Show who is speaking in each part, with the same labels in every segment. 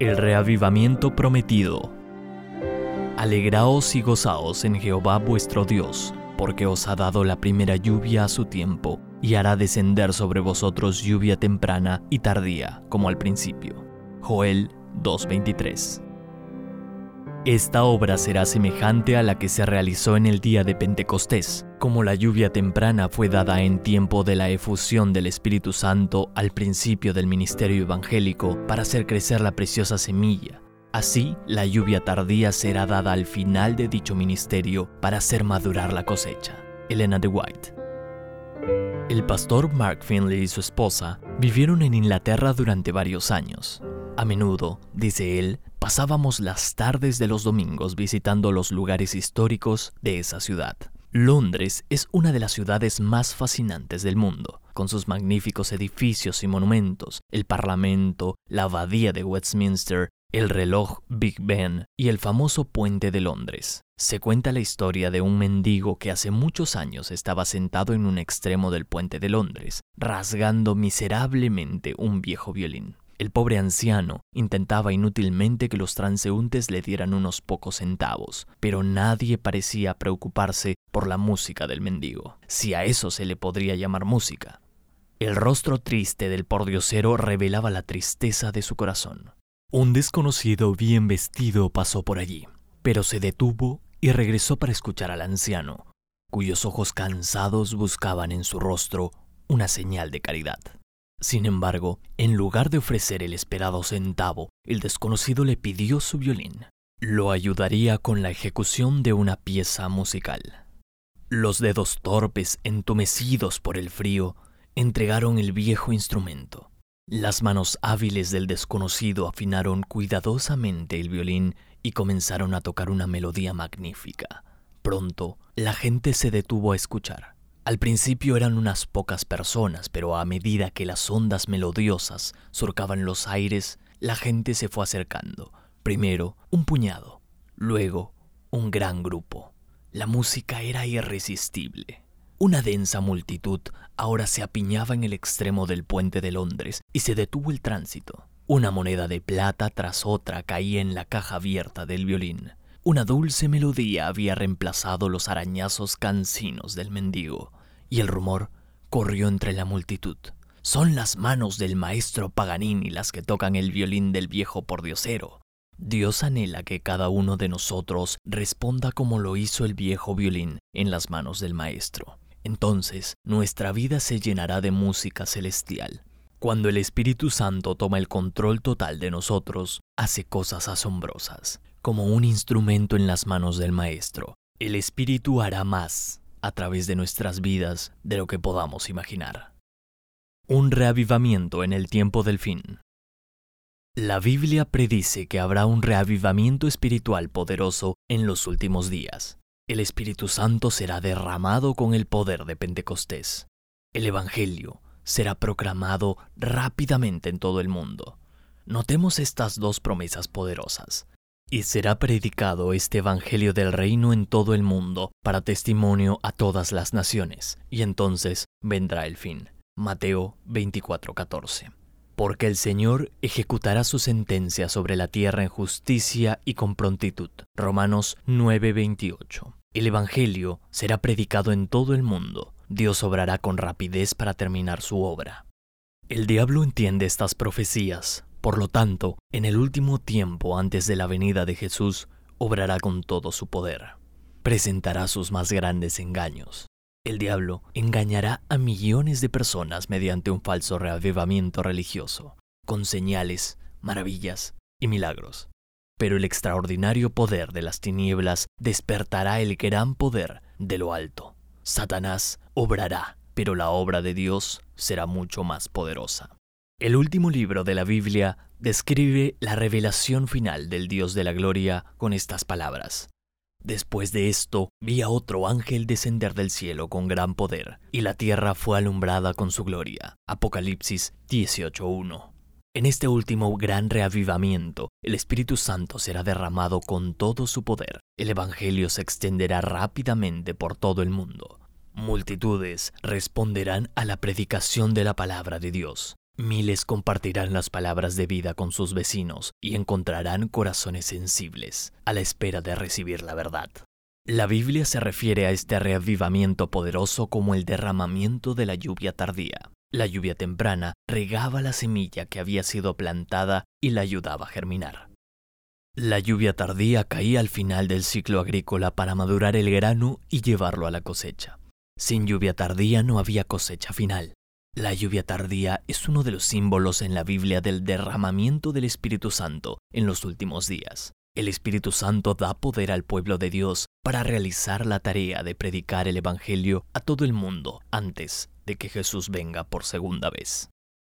Speaker 1: El reavivamiento prometido. Alegraos y gozaos en Jehová vuestro Dios, porque os ha dado la primera lluvia a su tiempo, y hará descender sobre vosotros lluvia temprana y tardía, como al principio. Joel 2.23. Esta obra será semejante a la que se realizó en el día de Pentecostés, como la lluvia temprana fue dada en tiempo de la efusión del Espíritu Santo al principio del ministerio evangélico para hacer crecer la preciosa semilla. Así, la lluvia tardía será dada al final de dicho ministerio para hacer madurar la cosecha. Elena de White. El pastor Mark Finley y su esposa vivieron en Inglaterra durante varios años. A menudo, dice él, pasábamos las tardes de los domingos visitando los lugares históricos de esa ciudad. Londres es una de las ciudades más fascinantes del mundo, con sus magníficos edificios y monumentos, el Parlamento, la Abadía de Westminster, el reloj Big Ben y el famoso puente de Londres. Se cuenta la historia de un mendigo que hace muchos años estaba sentado en un extremo del puente de Londres, rasgando miserablemente un viejo violín. El pobre anciano intentaba inútilmente que los transeúntes le dieran unos pocos centavos, pero nadie parecía preocuparse por la música del mendigo, si a eso se le podría llamar música. El rostro triste del pordiosero revelaba la tristeza de su corazón. Un desconocido bien vestido pasó por allí, pero se detuvo y regresó para escuchar al anciano, cuyos ojos cansados buscaban en su rostro una señal de caridad. Sin embargo, en lugar de ofrecer el esperado centavo, el desconocido le pidió su violín. Lo ayudaría con la ejecución de una pieza musical. Los dedos torpes, entumecidos por el frío, entregaron el viejo instrumento. Las manos hábiles del desconocido afinaron cuidadosamente el violín y comenzaron a tocar una melodía magnífica. Pronto, la gente se detuvo a escuchar. Al principio eran unas pocas personas, pero a medida que las ondas melodiosas surcaban los aires, la gente se fue acercando. Primero un puñado, luego un gran grupo. La música era irresistible. Una densa multitud ahora se apiñaba en el extremo del puente de Londres y se detuvo el tránsito. Una moneda de plata tras otra caía en la caja abierta del violín. Una dulce melodía había reemplazado los arañazos cansinos del mendigo, y el rumor corrió entre la multitud. Son las manos del maestro Paganini las que tocan el violín del viejo pordiosero. Dios anhela que cada uno de nosotros responda como lo hizo el viejo violín en las manos del maestro. Entonces nuestra vida se llenará de música celestial. Cuando el Espíritu Santo toma el control total de nosotros, hace cosas asombrosas como un instrumento en las manos del Maestro. El Espíritu hará más a través de nuestras vidas de lo que podamos imaginar. Un reavivamiento en el tiempo del fin. La Biblia predice que habrá un reavivamiento espiritual poderoso en los últimos días. El Espíritu Santo será derramado con el poder de Pentecostés. El Evangelio será proclamado rápidamente en todo el mundo. Notemos estas dos promesas poderosas. Y será predicado este Evangelio del reino en todo el mundo para testimonio a todas las naciones, y entonces vendrá el fin. Mateo 24:14. Porque el Señor ejecutará su sentencia sobre la tierra en justicia y con prontitud. Romanos 9:28. El Evangelio será predicado en todo el mundo. Dios obrará con rapidez para terminar su obra. El diablo entiende estas profecías por lo tanto, en el último tiempo antes de la venida de Jesús, obrará con todo su poder. Presentará sus más grandes engaños. El diablo engañará a millones de personas mediante un falso reavivamiento religioso, con señales, maravillas y milagros. Pero el extraordinario poder de las tinieblas despertará el gran poder de lo alto. Satanás obrará, pero la obra de Dios será mucho más poderosa. El último libro de la Biblia describe la revelación final del Dios de la Gloria con estas palabras. Después de esto, vi a otro ángel descender del cielo con gran poder, y la tierra fue alumbrada con su gloria. Apocalipsis 18.1. En este último gran reavivamiento, el Espíritu Santo será derramado con todo su poder. El Evangelio se extenderá rápidamente por todo el mundo. Multitudes responderán a la predicación de la palabra de Dios. Miles compartirán las palabras de vida con sus vecinos y encontrarán corazones sensibles a la espera de recibir la verdad. La Biblia se refiere a este reavivamiento poderoso como el derramamiento de la lluvia tardía. La lluvia temprana regaba la semilla que había sido plantada y la ayudaba a germinar. La lluvia tardía caía al final del ciclo agrícola para madurar el grano y llevarlo a la cosecha. Sin lluvia tardía no había cosecha final. La lluvia tardía es uno de los símbolos en la Biblia del derramamiento del Espíritu Santo en los últimos días. El Espíritu Santo da poder al pueblo de Dios para realizar la tarea de predicar el Evangelio a todo el mundo antes de que Jesús venga por segunda vez.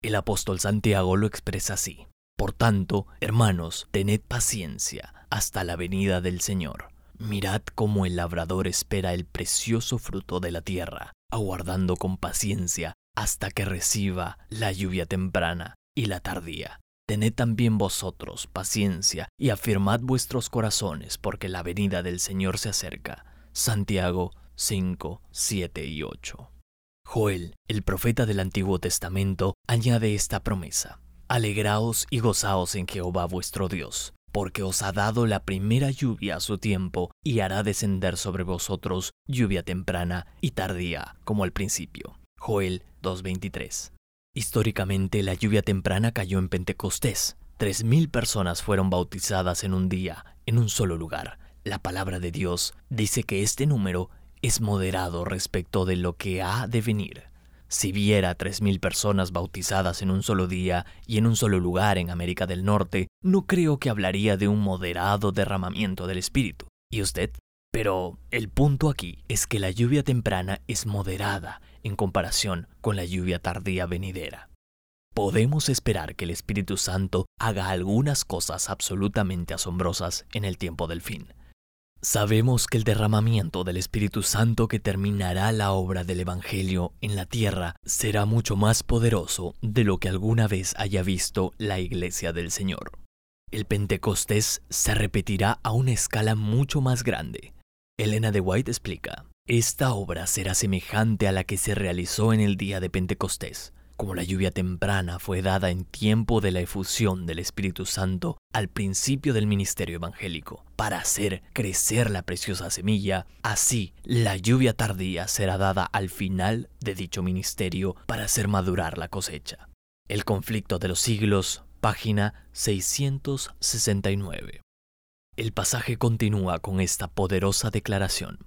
Speaker 1: El apóstol Santiago lo expresa así. Por tanto, hermanos, tened paciencia hasta la venida del Señor. Mirad cómo el labrador espera el precioso fruto de la tierra, aguardando con paciencia hasta que reciba la lluvia temprana y la tardía. Tened también vosotros paciencia y afirmad vuestros corazones, porque la venida del Señor se acerca. Santiago 5, 7 y 8. Joel, el profeta del Antiguo Testamento, añade esta promesa. Alegraos y gozaos en Jehová vuestro Dios, porque os ha dado la primera lluvia a su tiempo y hará descender sobre vosotros lluvia temprana y tardía, como al principio. Joel 2.23. Históricamente la lluvia temprana cayó en Pentecostés. Tres mil personas fueron bautizadas en un día, en un solo lugar. La palabra de Dios dice que este número es moderado respecto de lo que ha de venir. Si viera 3.000 personas bautizadas en un solo día y en un solo lugar en América del Norte, no creo que hablaría de un moderado derramamiento del Espíritu. ¿Y usted? Pero el punto aquí es que la lluvia temprana es moderada en comparación con la lluvia tardía venidera. Podemos esperar que el Espíritu Santo haga algunas cosas absolutamente asombrosas en el tiempo del fin, Sabemos que el derramamiento del Espíritu Santo que terminará la obra del Evangelio en la tierra será mucho más poderoso de lo que alguna vez haya visto la Iglesia del Señor. El Pentecostés se repetirá a una escala mucho más grande. Elena de White explica, esta obra será semejante a la que se realizó en el día de Pentecostés como la lluvia temprana fue dada en tiempo de la efusión del Espíritu Santo al principio del ministerio evangélico, para hacer crecer la preciosa semilla, así la lluvia tardía será dada al final de dicho ministerio para hacer madurar la cosecha. El conflicto de los siglos, página 669. El pasaje continúa con esta poderosa declaración.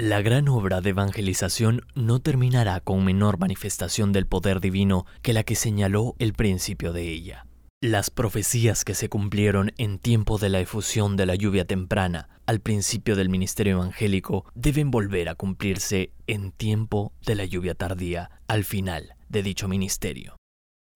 Speaker 1: La gran obra de evangelización no terminará con menor manifestación del poder divino que la que señaló el principio de ella. Las profecías que se cumplieron en tiempo de la efusión de la lluvia temprana al principio del ministerio evangélico deben volver a cumplirse en tiempo de la lluvia tardía al final de dicho ministerio.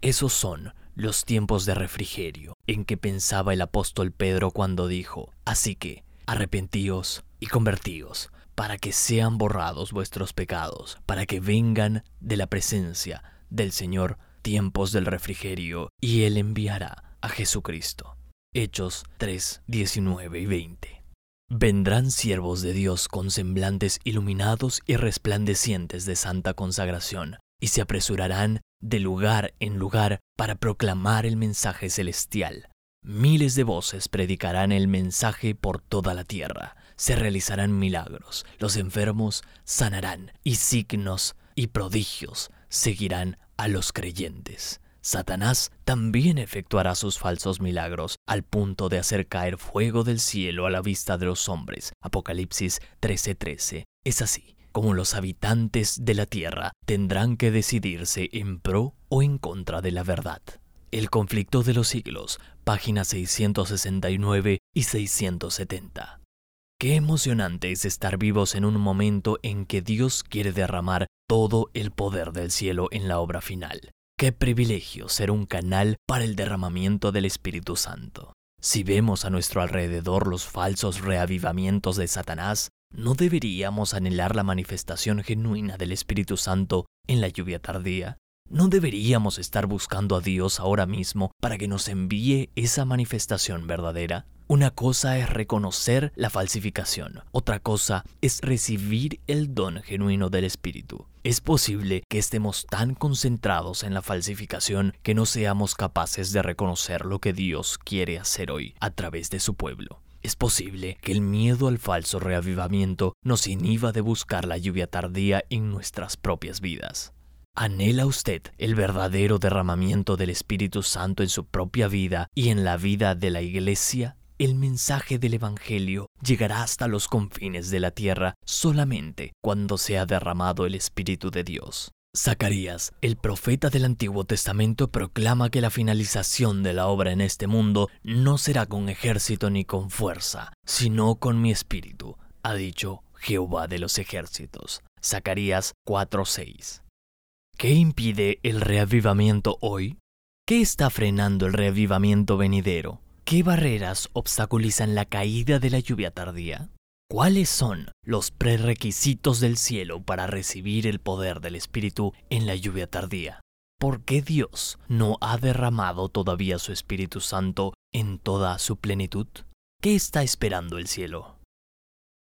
Speaker 1: Esos son los tiempos de refrigerio en que pensaba el apóstol Pedro cuando dijo, así que, arrepentíos y convertíos para que sean borrados vuestros pecados, para que vengan de la presencia del Señor tiempos del refrigerio, y Él enviará a Jesucristo. Hechos 3, 19 y 20. Vendrán siervos de Dios con semblantes iluminados y resplandecientes de santa consagración, y se apresurarán de lugar en lugar para proclamar el mensaje celestial. Miles de voces predicarán el mensaje por toda la tierra se realizarán milagros, los enfermos sanarán y signos y prodigios seguirán a los creyentes. Satanás también efectuará sus falsos milagros al punto de hacer caer fuego del cielo a la vista de los hombres. Apocalipsis 13:13. Es así como los habitantes de la tierra tendrán que decidirse en pro o en contra de la verdad. El conflicto de los siglos, páginas 669 y 670. Qué emocionante es estar vivos en un momento en que Dios quiere derramar todo el poder del cielo en la obra final. Qué privilegio ser un canal para el derramamiento del Espíritu Santo. Si vemos a nuestro alrededor los falsos reavivamientos de Satanás, ¿no deberíamos anhelar la manifestación genuina del Espíritu Santo en la lluvia tardía? ¿No deberíamos estar buscando a Dios ahora mismo para que nos envíe esa manifestación verdadera? Una cosa es reconocer la falsificación, otra cosa es recibir el don genuino del Espíritu. Es posible que estemos tan concentrados en la falsificación que no seamos capaces de reconocer lo que Dios quiere hacer hoy a través de su pueblo. Es posible que el miedo al falso reavivamiento nos inhiba de buscar la lluvia tardía en nuestras propias vidas. ¿Anhela usted el verdadero derramamiento del Espíritu Santo en su propia vida y en la vida de la Iglesia? el mensaje del Evangelio llegará hasta los confines de la tierra solamente cuando sea derramado el Espíritu de Dios. Zacarías, el profeta del Antiguo Testamento, proclama que la finalización de la obra en este mundo no será con ejército ni con fuerza, sino con mi espíritu, ha dicho Jehová de los ejércitos. Zacarías 4:6. ¿Qué impide el reavivamiento hoy? ¿Qué está frenando el reavivamiento venidero? ¿Qué barreras obstaculizan la caída de la lluvia tardía? ¿Cuáles son los prerequisitos del cielo para recibir el poder del Espíritu en la lluvia tardía? ¿Por qué Dios no ha derramado todavía su Espíritu Santo en toda su plenitud? ¿Qué está esperando el cielo?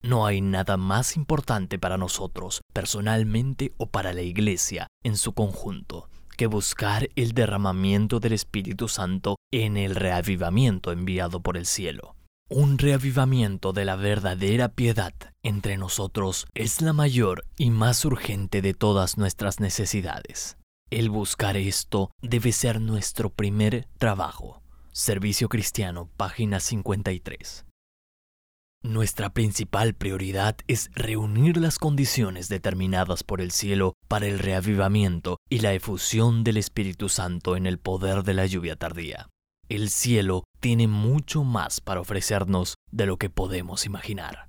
Speaker 1: No hay nada más importante para nosotros, personalmente o para la Iglesia en su conjunto, que buscar el derramamiento del Espíritu Santo en el reavivamiento enviado por el cielo. Un reavivamiento de la verdadera piedad entre nosotros es la mayor y más urgente de todas nuestras necesidades. El buscar esto debe ser nuestro primer trabajo. Servicio Cristiano, página 53. Nuestra principal prioridad es reunir las condiciones determinadas por el cielo para el reavivamiento y la efusión del Espíritu Santo en el poder de la lluvia tardía. El cielo tiene mucho más para ofrecernos de lo que podemos imaginar.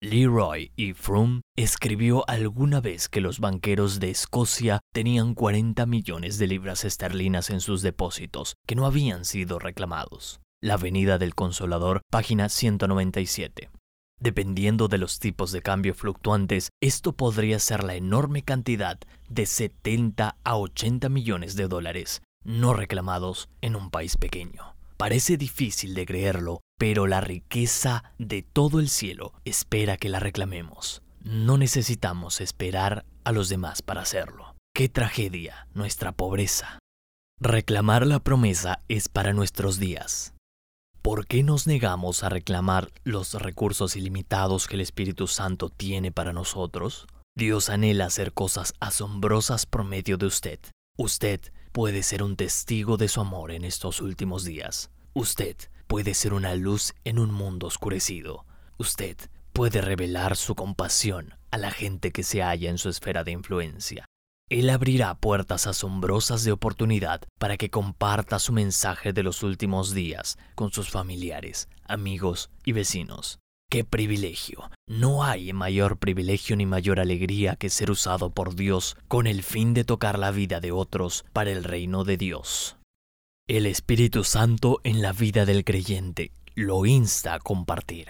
Speaker 1: Leroy y Froome escribió alguna vez que los banqueros de Escocia tenían 40 millones de libras esterlinas en sus depósitos que no habían sido reclamados. La Avenida del Consolador, página 197. Dependiendo de los tipos de cambio fluctuantes, esto podría ser la enorme cantidad de 70 a 80 millones de dólares no reclamados en un país pequeño. Parece difícil de creerlo, pero la riqueza de todo el cielo espera que la reclamemos. No necesitamos esperar a los demás para hacerlo. Qué tragedia nuestra pobreza. Reclamar la promesa es para nuestros días. ¿Por qué nos negamos a reclamar los recursos ilimitados que el Espíritu Santo tiene para nosotros? Dios anhela hacer cosas asombrosas por medio de usted. Usted puede ser un testigo de su amor en estos últimos días. Usted puede ser una luz en un mundo oscurecido. Usted puede revelar su compasión a la gente que se halla en su esfera de influencia. Él abrirá puertas asombrosas de oportunidad para que comparta su mensaje de los últimos días con sus familiares, amigos y vecinos. ¡Qué privilegio! No hay mayor privilegio ni mayor alegría que ser usado por Dios con el fin de tocar la vida de otros para el reino de Dios. El Espíritu Santo en la vida del creyente lo insta a compartir.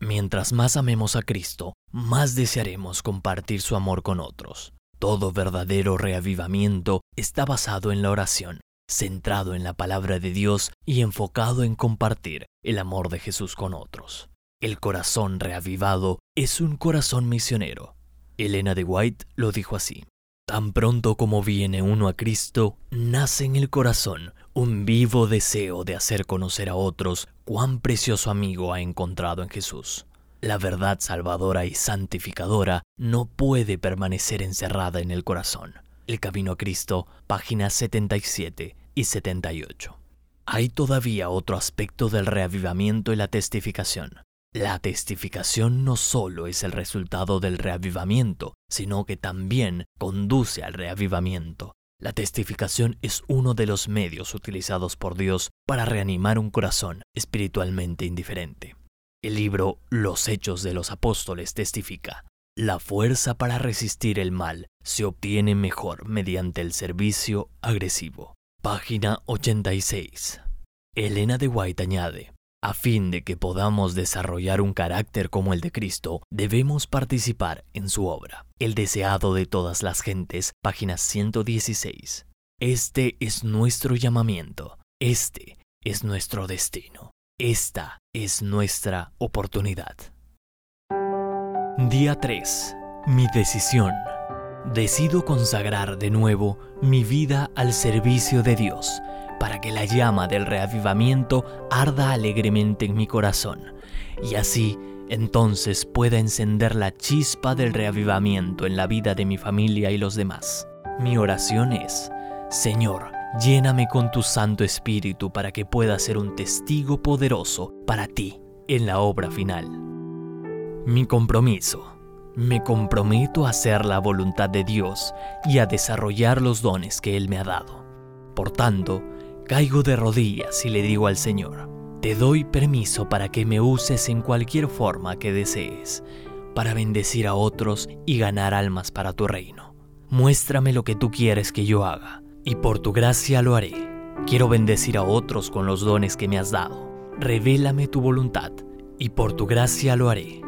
Speaker 1: Mientras más amemos a Cristo, más desearemos compartir su amor con otros. Todo verdadero reavivamiento está basado en la oración, centrado en la palabra de Dios y enfocado en compartir el amor de Jesús con otros. El corazón reavivado es un corazón misionero. Elena de White lo dijo así. Tan pronto como viene uno a Cristo, nace en el corazón un vivo deseo de hacer conocer a otros cuán precioso amigo ha encontrado en Jesús. La verdad salvadora y santificadora no puede permanecer encerrada en el corazón. El Camino a Cristo, páginas 77 y 78. Hay todavía otro aspecto del reavivamiento y la testificación. La testificación no solo es el resultado del reavivamiento, sino que también conduce al reavivamiento. La testificación es uno de los medios utilizados por Dios para reanimar un corazón espiritualmente indiferente. El libro Los Hechos de los Apóstoles testifica, la fuerza para resistir el mal se obtiene mejor mediante el servicio agresivo. Página 86. Elena de White añade, a fin de que podamos desarrollar un carácter como el de Cristo, debemos participar en su obra. El deseado de todas las gentes, página 116. Este es nuestro llamamiento, este es nuestro destino. Esta es nuestra oportunidad. Día 3. Mi decisión. Decido consagrar de nuevo mi vida al servicio de Dios, para que la llama del reavivamiento arda alegremente en mi corazón, y así entonces pueda encender la chispa del reavivamiento en la vida de mi familia y los demás. Mi oración es, Señor, lléname con tu Santo Espíritu para que pueda ser un testigo poderoso para ti en la obra final. Mi compromiso. Me comprometo a hacer la voluntad de Dios y a desarrollar los dones que Él me ha dado. Por tanto, caigo de rodillas y le digo al Señor, te doy permiso para que me uses en cualquier forma que desees, para bendecir a otros y ganar almas para tu reino. Muéstrame lo que tú quieres que yo haga, y por tu gracia lo haré. Quiero bendecir a otros con los dones que me has dado. Revélame tu voluntad, y por tu gracia lo haré.